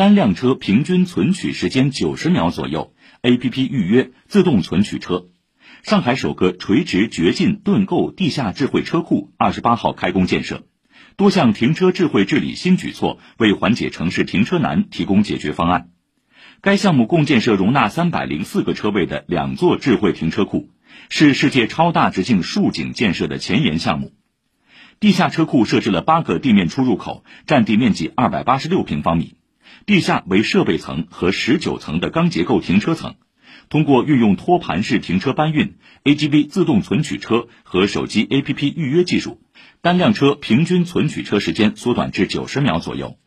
单辆车平均存取时间九十秒左右，APP 预约自动存取车。上海首个垂直掘进盾构地下智慧车库二十八号开工建设，多项停车智慧治理新举措为缓解城市停车难提供解决方案。该项目共建设容纳三百零四个车位的两座智慧停车库，是世界超大直径竖井建设的前沿项目。地下车库设置了八个地面出入口，占地面积二百八十六平方米，地下为设备层和十九层的钢结构停车层。通过运用托盘式停车搬运、AGV 自动存取车和手机 APP 预约技术，单辆车平均存取车时间缩短至九十秒左右。